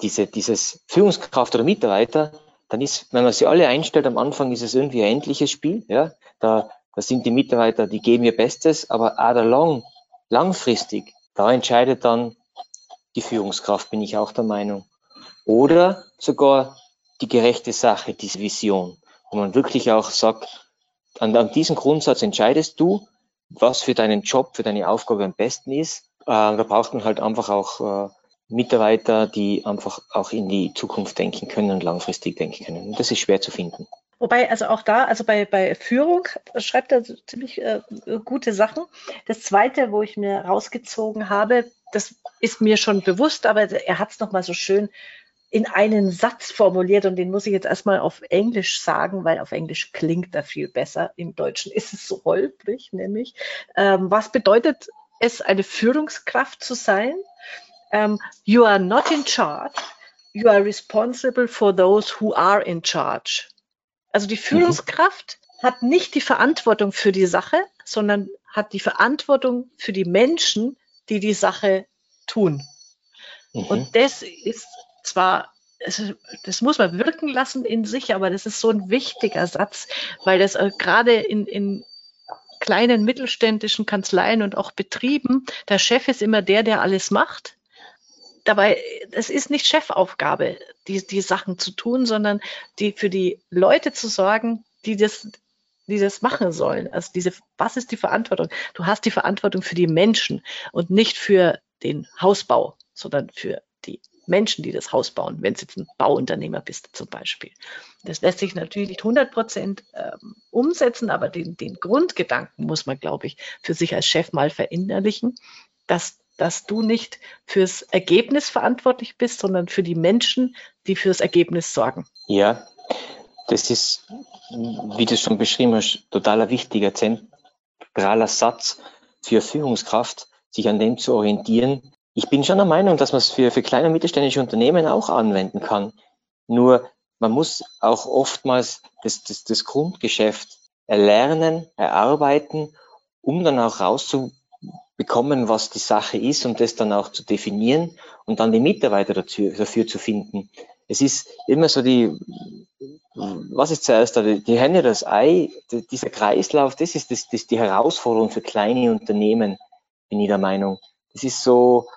diese, dieses Führungskraft oder Mitarbeiter, dann ist, wenn man sie alle einstellt, am Anfang ist es irgendwie ein endliches Spiel. Ja? Da, da sind die Mitarbeiter, die geben ihr Bestes, aber auch long, langfristig, da entscheidet dann die Führungskraft, bin ich auch der Meinung. Oder sogar die gerechte Sache, diese Vision, wo man wirklich auch sagt, an, an diesem Grundsatz entscheidest du, was für deinen Job, für deine Aufgabe am besten ist. Äh, da braucht man halt einfach auch äh, Mitarbeiter, die einfach auch in die Zukunft denken können und langfristig denken können. Und das ist schwer zu finden. Wobei, also auch da, also bei, bei Führung schreibt er ziemlich äh, gute Sachen. Das zweite, wo ich mir rausgezogen habe, das ist mir schon bewusst, aber er hat es nochmal so schön in einen Satz formuliert und den muss ich jetzt erstmal auf Englisch sagen, weil auf Englisch klingt er viel besser. Im Deutschen ist es so holprig, nämlich. Ähm, was bedeutet es, eine Führungskraft zu sein? Um, ähm, you are not in charge. You are responsible for those who are in charge. Also die mhm. Führungskraft mhm. hat nicht die Verantwortung für die Sache, sondern hat die Verantwortung für die Menschen, die die Sache tun. Mhm. Und das ist zwar, das muss man wirken lassen in sich, aber das ist so ein wichtiger Satz, weil das äh, gerade in, in kleinen mittelständischen Kanzleien und auch Betrieben, der Chef ist immer der, der alles macht. Dabei, es ist nicht Chefaufgabe, die, die Sachen zu tun, sondern die für die Leute zu sorgen, die das, die das machen sollen. Also diese, was ist die Verantwortung? Du hast die Verantwortung für die Menschen und nicht für den Hausbau, sondern für die Menschen, die das Haus bauen, wenn du jetzt ein Bauunternehmer bist zum Beispiel. Das lässt sich natürlich nicht 100 Prozent ähm, umsetzen, aber den, den Grundgedanken muss man, glaube ich, für sich als Chef mal verinnerlichen, dass, dass du nicht fürs Ergebnis verantwortlich bist, sondern für die Menschen, die fürs Ergebnis sorgen. Ja, das ist, wie du schon beschrieben hast, totaler wichtiger, zentraler Satz für Führungskraft, sich an dem zu orientieren, ich bin schon der Meinung, dass man es für, für kleine und mittelständische Unternehmen auch anwenden kann. Nur man muss auch oftmals das, das, das Grundgeschäft erlernen, erarbeiten, um dann auch rauszubekommen, was die Sache ist und das dann auch zu definieren und dann die Mitarbeiter dazu, dafür zu finden. Es ist immer so die, was ist zuerst da, die Henne, das Ei, dieser Kreislauf, das ist das, das die Herausforderung für kleine Unternehmen, bin ich der Meinung. Das ist so,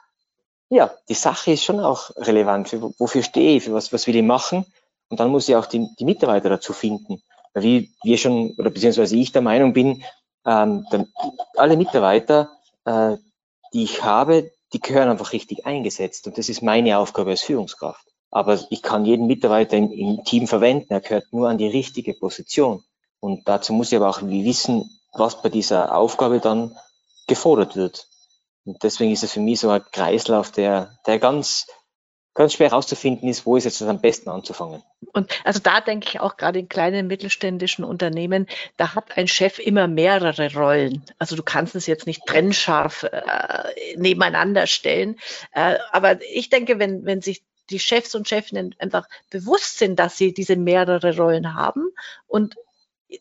ja, die Sache ist schon auch relevant. Für, wofür stehe ich? Für was, was will ich machen? Und dann muss ich auch die, die Mitarbeiter dazu finden. Wie wir schon, oder beziehungsweise ich der Meinung bin, ähm, alle Mitarbeiter, äh, die ich habe, die gehören einfach richtig eingesetzt. Und das ist meine Aufgabe als Führungskraft. Aber ich kann jeden Mitarbeiter im, im Team verwenden. Er gehört nur an die richtige Position. Und dazu muss ich aber auch wissen, was bei dieser Aufgabe dann gefordert wird. Und deswegen ist es für mich so ein Kreislauf, der, der ganz, ganz schwer herauszufinden ist, wo ist jetzt am besten anzufangen. Und also da denke ich auch gerade in kleinen mittelständischen Unternehmen, da hat ein Chef immer mehrere Rollen. Also du kannst es jetzt nicht trennscharf äh, nebeneinander stellen. Äh, aber ich denke, wenn, wenn sich die Chefs und Chefinnen einfach bewusst sind, dass sie diese mehrere Rollen haben und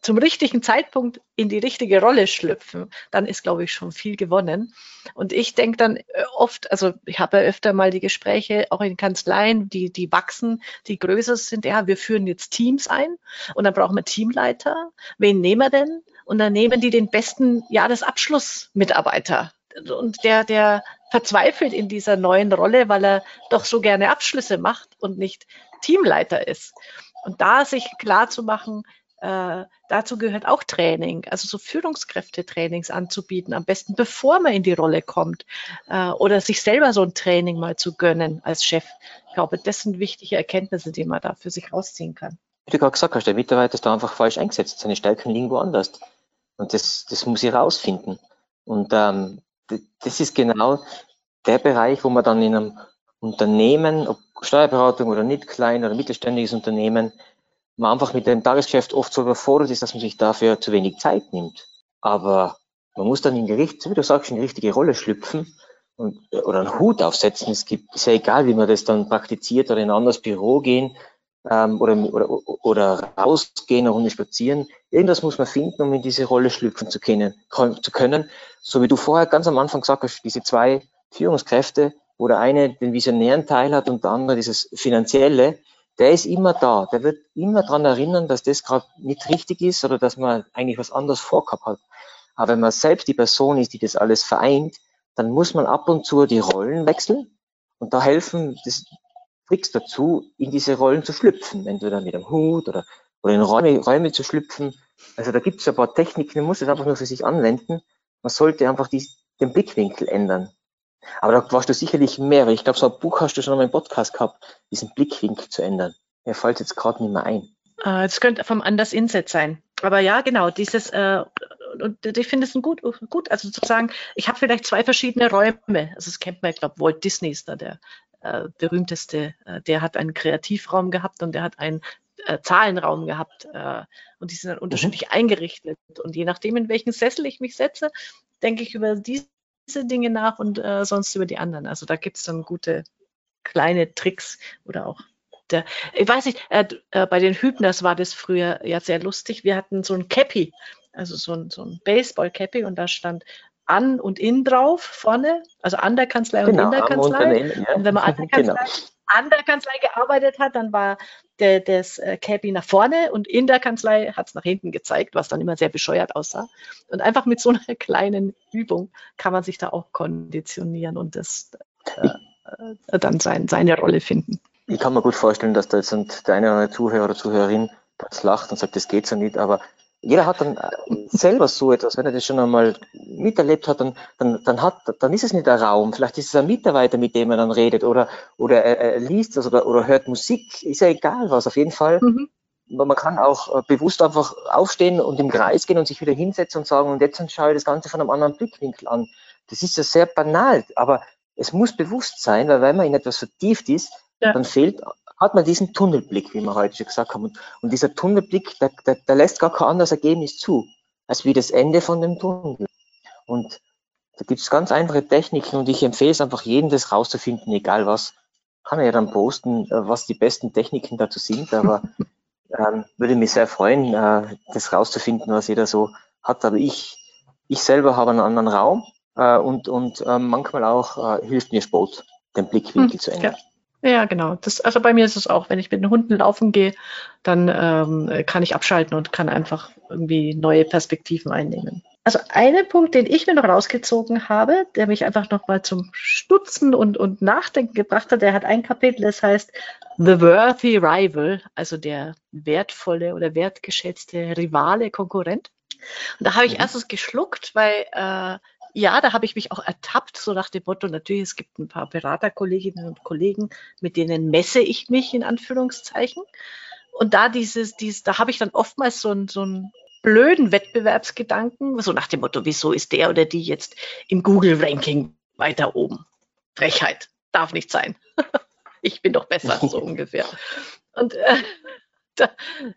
zum richtigen Zeitpunkt in die richtige Rolle schlüpfen, dann ist, glaube ich, schon viel gewonnen. Und ich denke dann äh, oft, also ich habe ja öfter mal die Gespräche auch in Kanzleien, die, die wachsen, die größer sind, ja, wir führen jetzt Teams ein und dann brauchen wir Teamleiter. Wen nehmen wir denn? Und dann nehmen die den besten Jahresabschlussmitarbeiter. Und der, der verzweifelt in dieser neuen Rolle, weil er doch so gerne Abschlüsse macht und nicht Teamleiter ist. Und da sich klar zu machen, äh, dazu gehört auch Training, also so Führungskräftetrainings anzubieten, am besten bevor man in die Rolle kommt äh, oder sich selber so ein Training mal zu gönnen als Chef. Ich glaube, das sind wichtige Erkenntnisse, die man da für sich rausziehen kann. Wie du gerade gesagt hast, der Mitarbeiter ist da einfach falsch eingesetzt. Seine Stärken liegen woanders. Und das, das muss ich rausfinden. Und ähm, das ist genau der Bereich, wo man dann in einem Unternehmen, ob Steuerberatung oder nicht klein oder mittelständiges Unternehmen, man einfach mit dem Tagesgeschäft oft so überfordert ist, dass man sich dafür zu wenig Zeit nimmt. Aber man muss dann in die richtige, wie du sagst, in die richtige Rolle schlüpfen und, oder einen Hut aufsetzen. Es gibt, ist ja egal, wie man das dann praktiziert oder in ein anderes Büro gehen ähm, oder, oder, oder rausgehen, eine Runde spazieren. Irgendwas muss man finden, um in diese Rolle schlüpfen zu können, zu können. So wie du vorher ganz am Anfang gesagt hast, diese zwei Führungskräfte, wo der eine den visionären Teil hat und der andere dieses finanzielle, der ist immer da. Der wird immer daran erinnern, dass das gerade nicht richtig ist oder dass man eigentlich was anderes vorgehabt hat. Aber wenn man selbst die Person ist, die das alles vereint, dann muss man ab und zu die Rollen wechseln. Und da helfen das Tricks dazu, in diese Rollen zu schlüpfen. Entweder mit einem Hut oder, oder in Räume, Räume zu schlüpfen. Also da gibt es ein paar Techniken, man muss es einfach nur für sich anwenden. Man sollte einfach die, den Blickwinkel ändern. Aber da warst du sicherlich mehr. Ich glaube, so ein Buch hast du schon mal im Podcast gehabt, diesen Blickwinkel zu ändern. Mir fällt jetzt gerade nicht mehr ein. Äh, es könnte vom Anders Inset sein. Aber ja, genau, dieses, äh, und ich finde es gut, gut, also sozusagen, ich habe vielleicht zwei verschiedene Räume. Also das kennt man, ich glaube, Walt Disney ist da der äh, berühmteste. Äh, der hat einen Kreativraum gehabt und der hat einen äh, Zahlenraum gehabt. Äh, und die sind dann unterschiedlich mhm. eingerichtet. Und je nachdem, in welchen Sessel ich mich setze, denke ich über diese Dinge nach und äh, sonst über die anderen. Also da gibt es dann gute kleine Tricks oder auch der, ich weiß nicht, äh, äh, bei den Hübners war das früher ja sehr lustig. Wir hatten so ein Cappy, also so ein, so ein Baseball-Cappy und da stand an und in drauf vorne, also an der Kanzlei genau, und in der Kanzlei. Und, ja. und wenn man an der genau. Kanzlei, genau. An der Kanzlei gearbeitet hat, dann war der, das äh, Cappy nach vorne und in der Kanzlei hat es nach hinten gezeigt, was dann immer sehr bescheuert aussah. Und einfach mit so einer kleinen Übung kann man sich da auch konditionieren und das äh, äh, dann sein, seine Rolle finden. Ich kann mir gut vorstellen, dass da jetzt der eine oder andere Zuhörer oder Zuhörerin lacht und sagt, das geht so nicht, aber jeder hat dann äh, selber so etwas, wenn er das schon einmal miterlebt hat, dann, dann, dann, hat, dann ist es nicht der Raum. Vielleicht ist es ein Mitarbeiter, mit dem er dann redet oder, oder er, er liest das oder, oder hört Musik. Ist ja egal was. Auf jeden Fall, mhm. man kann auch äh, bewusst einfach aufstehen und im Kreis gehen und sich wieder hinsetzen und sagen, und jetzt schaue ich das Ganze von einem anderen Blickwinkel an. Das ist ja sehr banal, aber es muss bewusst sein, weil wenn man in etwas vertieft ist, ja. dann fehlt hat man diesen Tunnelblick, wie wir heute schon gesagt haben. Und, und dieser Tunnelblick, der, der, der, lässt gar kein anderes Ergebnis zu, als wie das Ende von dem Tunnel. Und da gibt es ganz einfache Techniken und ich empfehle es einfach jedem, das rauszufinden, egal was. Kann er ja dann posten, äh, was die besten Techniken dazu sind, aber ähm, würde mich sehr freuen, äh, das rauszufinden, was jeder so hat. Aber ich, ich selber habe einen anderen Raum äh, und, und äh, manchmal auch äh, hilft mir Sport, den Blickwinkel hm, zu ändern. Ja. Ja, genau. Das, also bei mir ist es auch, wenn ich mit den Hunden laufen gehe, dann ähm, kann ich abschalten und kann einfach irgendwie neue Perspektiven einnehmen. Also einen Punkt, den ich mir noch rausgezogen habe, der mich einfach nochmal zum Stutzen und, und Nachdenken gebracht hat, der hat ein Kapitel, das heißt The Worthy Rival, also der wertvolle oder wertgeschätzte Rivale, Konkurrent. Und da habe ich mhm. erstens geschluckt, weil äh, ja, da habe ich mich auch ertappt, so nach dem Motto, natürlich, es gibt ein paar Beraterkolleginnen und Kollegen, mit denen messe ich mich in Anführungszeichen. Und da dieses, dieses, da habe ich dann oftmals so, ein, so einen blöden Wettbewerbsgedanken, so nach dem Motto, wieso ist der oder die jetzt im Google-Ranking weiter oben? Frechheit, darf nicht sein. ich bin doch besser, so ungefähr. Und äh, da,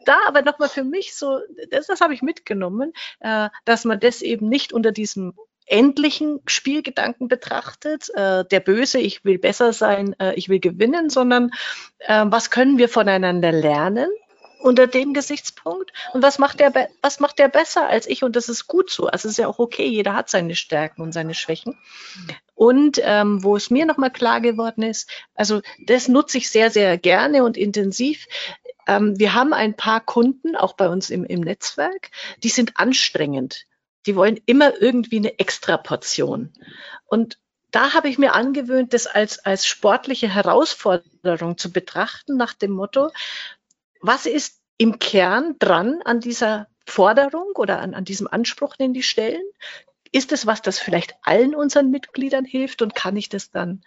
da aber nochmal für mich so, das, das habe ich mitgenommen, äh, dass man das eben nicht unter diesem endlichen Spielgedanken betrachtet, äh, der Böse, ich will besser sein, äh, ich will gewinnen, sondern äh, was können wir voneinander lernen unter dem Gesichtspunkt und was macht der, was macht der besser als ich und das ist gut so. Also es ist ja auch okay, jeder hat seine Stärken und seine Schwächen. Und ähm, wo es mir nochmal klar geworden ist, also das nutze ich sehr, sehr gerne und intensiv. Ähm, wir haben ein paar Kunden, auch bei uns im, im Netzwerk, die sind anstrengend die wollen immer irgendwie eine Extraportion. Und da habe ich mir angewöhnt, das als, als sportliche Herausforderung zu betrachten, nach dem Motto, was ist im Kern dran an dieser Forderung oder an, an diesem Anspruch, den die stellen? Ist es was, das vielleicht allen unseren Mitgliedern hilft und kann ich das dann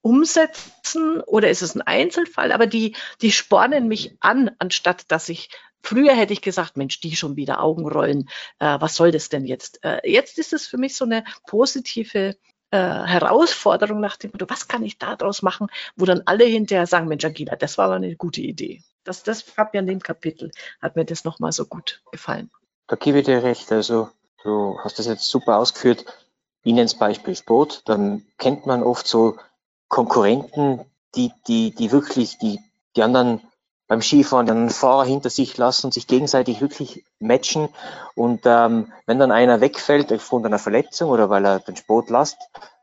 umsetzen oder ist es ein Einzelfall? Aber die, die spornen mich an, anstatt dass ich Früher hätte ich gesagt, Mensch, die schon wieder Augenrollen, äh, was soll das denn jetzt? Äh, jetzt ist es für mich so eine positive äh, Herausforderung nach dem Motto, was kann ich daraus machen, wo dann alle hinterher sagen, Mensch, Agila, das war eine gute Idee. Das, das hat mir an dem Kapitel, hat mir das nochmal so gut gefallen. Da gebe ich dir recht. Also du hast das jetzt super ausgeführt. Ihnen ins Beispiel Sport, dann kennt man oft so Konkurrenten, die, die, die wirklich die, die anderen beim Skifahren einen Fahrer hinter sich lassen und sich gegenseitig wirklich matchen. Und ähm, wenn dann einer wegfällt aufgrund einer Verletzung oder weil er den Sport lasst,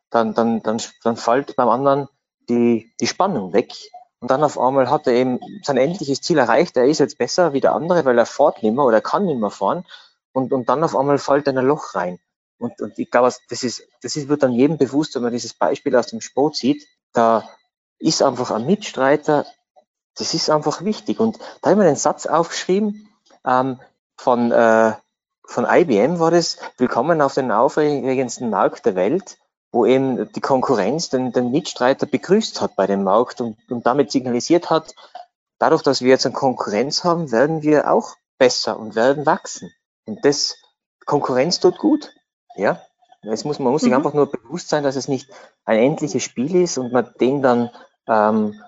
dann, dann, dann, dann fällt beim anderen die, die Spannung weg. Und dann auf einmal hat er eben sein endliches Ziel erreicht. Er ist jetzt besser wie der andere, weil er fährt nicht mehr oder kann nicht mehr fahren. Und, und dann auf einmal fällt er in ein Loch rein. Und, und ich glaube, das ist, das ist, wird dann jedem bewusst, wenn man dieses Beispiel aus dem Sport sieht. Da ist einfach ein Mitstreiter, das ist einfach wichtig. Und da habe ich mir einen Satz aufgeschrieben ähm, von, äh, von IBM war das, willkommen auf den aufregendsten Markt der Welt, wo eben die Konkurrenz den, den Mitstreiter begrüßt hat bei dem Markt und, und damit signalisiert hat, dadurch, dass wir jetzt eine Konkurrenz haben, werden wir auch besser und werden wachsen. Und das, Konkurrenz tut gut. Ja, es muss, man muss mhm. sich einfach nur bewusst sein, dass es nicht ein endliches Spiel ist und man den dann ähm,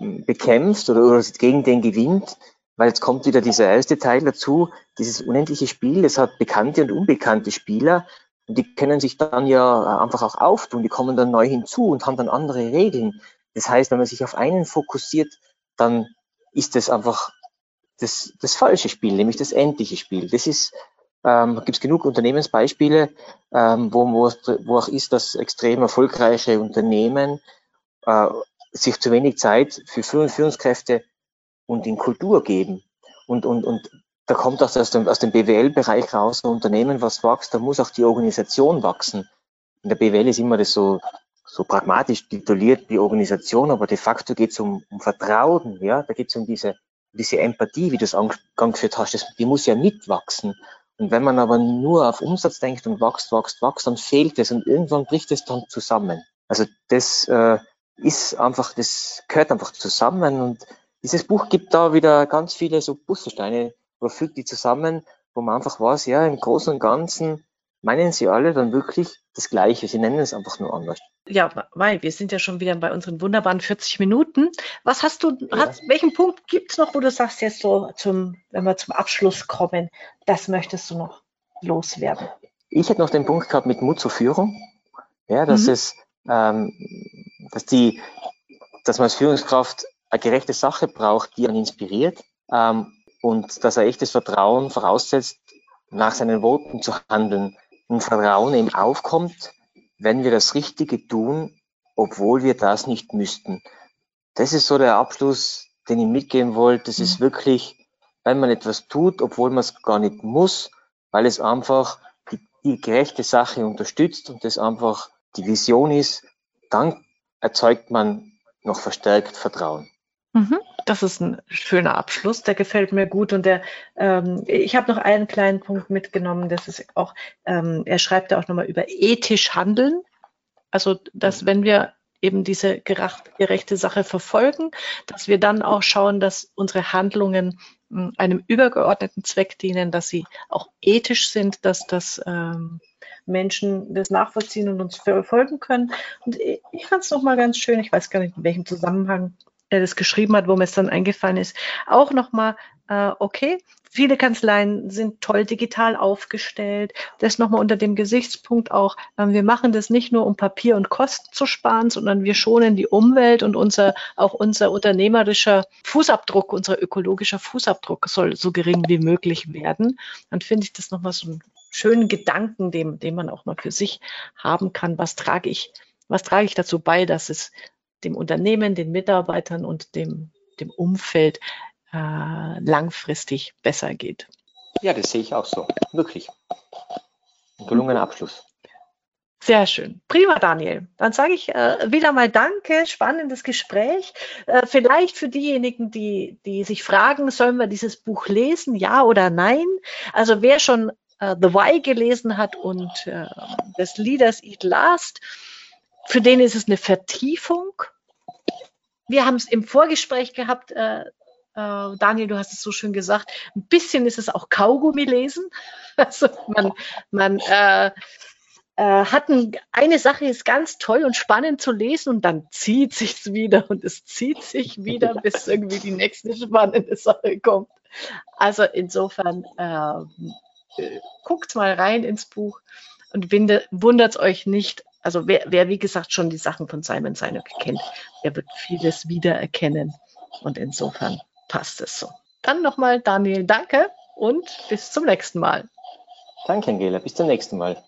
bekämpft oder, oder gegen den gewinnt, weil jetzt kommt wieder dieser erste Teil dazu, dieses unendliche Spiel, es hat bekannte und unbekannte Spieler und die können sich dann ja einfach auch auftun, die kommen dann neu hinzu und haben dann andere Regeln. Das heißt, wenn man sich auf einen fokussiert, dann ist das einfach das, das falsche Spiel, nämlich das endliche Spiel. Das ist, ähm, gibt es genug Unternehmensbeispiele, ähm, wo, wo, wo auch ist, dass extrem erfolgreiche Unternehmen äh, sich zu wenig Zeit für Führ Führungskräfte und in Kultur geben. Und, und, und da kommt auch aus dem, aus dem BWL-Bereich raus, ein Unternehmen, was wächst, da muss auch die Organisation wachsen. In der BWL ist immer das so, so pragmatisch tituliert, die Organisation, aber de facto geht es um, um Vertrauen, ja, da geht es um diese, diese Empathie, wie du es angeführt hast, das, die muss ja mitwachsen. Und wenn man aber nur auf Umsatz denkt und wächst, wächst, wächst, dann fehlt es und irgendwann bricht es dann zusammen. Also das äh, ist einfach, das gehört einfach zusammen und dieses Buch gibt da wieder ganz viele so Puzzlesteine, wo fügt die zusammen, wo man einfach weiß, ja, im Großen und Ganzen meinen sie alle dann wirklich das Gleiche. Sie nennen es einfach nur anders. Ja, weil wir sind ja schon wieder bei unseren wunderbaren 40 Minuten. Was hast du, ja. hast, welchen Punkt gibt es noch, wo du sagst, jetzt so zum, wenn wir zum Abschluss kommen, das möchtest du noch loswerden? Ich hätte noch den Punkt gehabt mit Mut zur Führung. Ja, dass mhm. es, ähm, dass die, dass man als Führungskraft eine gerechte Sache braucht, die einen inspiriert ähm, und dass er echtes Vertrauen voraussetzt, nach seinen Worten zu handeln. Und Vertrauen eben aufkommt, wenn wir das Richtige tun, obwohl wir das nicht müssten. Das ist so der Abschluss, den ich mitgeben wollte. Das ist mhm. wirklich, wenn man etwas tut, obwohl man es gar nicht muss, weil es einfach die, die gerechte Sache unterstützt und das einfach die Vision ist, dann erzeugt man noch verstärkt Vertrauen. Mhm. Das ist ein schöner Abschluss, der gefällt mir gut. Und der, ähm, ich habe noch einen kleinen Punkt mitgenommen, das ist auch, ähm, er schreibt ja auch nochmal über ethisch handeln. Also, dass wenn wir eben diese gerechte Sache verfolgen, dass wir dann auch schauen, dass unsere Handlungen hm, einem übergeordneten Zweck dienen, dass sie auch ethisch sind, dass das ähm, Menschen das nachvollziehen und uns verfolgen können. Und ich fand es nochmal ganz schön, ich weiß gar nicht, in welchem Zusammenhang der das geschrieben hat, wo mir es dann eingefallen ist, auch nochmal, äh, okay, viele Kanzleien sind toll digital aufgestellt. Das nochmal unter dem Gesichtspunkt auch, äh, wir machen das nicht nur, um Papier und Kosten zu sparen, sondern wir schonen die Umwelt und unser, auch unser unternehmerischer Fußabdruck, unser ökologischer Fußabdruck soll so gering wie möglich werden. Dann finde ich das nochmal so einen schönen Gedanken, den, den man auch mal für sich haben kann. Was trage ich was trage ich dazu bei, dass es dem Unternehmen, den Mitarbeitern und dem, dem Umfeld äh, langfristig besser geht. Ja, das sehe ich auch so. Wirklich. Ein gelungener Abschluss. Sehr schön. Prima, Daniel. Dann sage ich äh, wieder mal Danke. Spannendes Gespräch. Äh, vielleicht für diejenigen, die, die sich fragen, sollen wir dieses Buch lesen, ja oder nein? Also wer schon äh, The Why gelesen hat und äh, des Leaders Eat Last, für den ist es eine Vertiefung. Wir haben es im Vorgespräch gehabt, äh, äh, Daniel, du hast es so schön gesagt, ein bisschen ist es auch Kaugummi lesen. Also man, man äh, äh, hat ein, eine Sache ist ganz toll und spannend zu lesen und dann zieht sich's wieder und es zieht sich wieder, bis irgendwie die nächste spannende Sache kommt. Also insofern äh, guckt mal rein ins Buch und wundert euch nicht, also wer, wer, wie gesagt, schon die Sachen von Simon Sinek kennt, der wird vieles wiedererkennen. Und insofern passt es so. Dann nochmal, Daniel, danke und bis zum nächsten Mal. Danke, Angela. Bis zum nächsten Mal.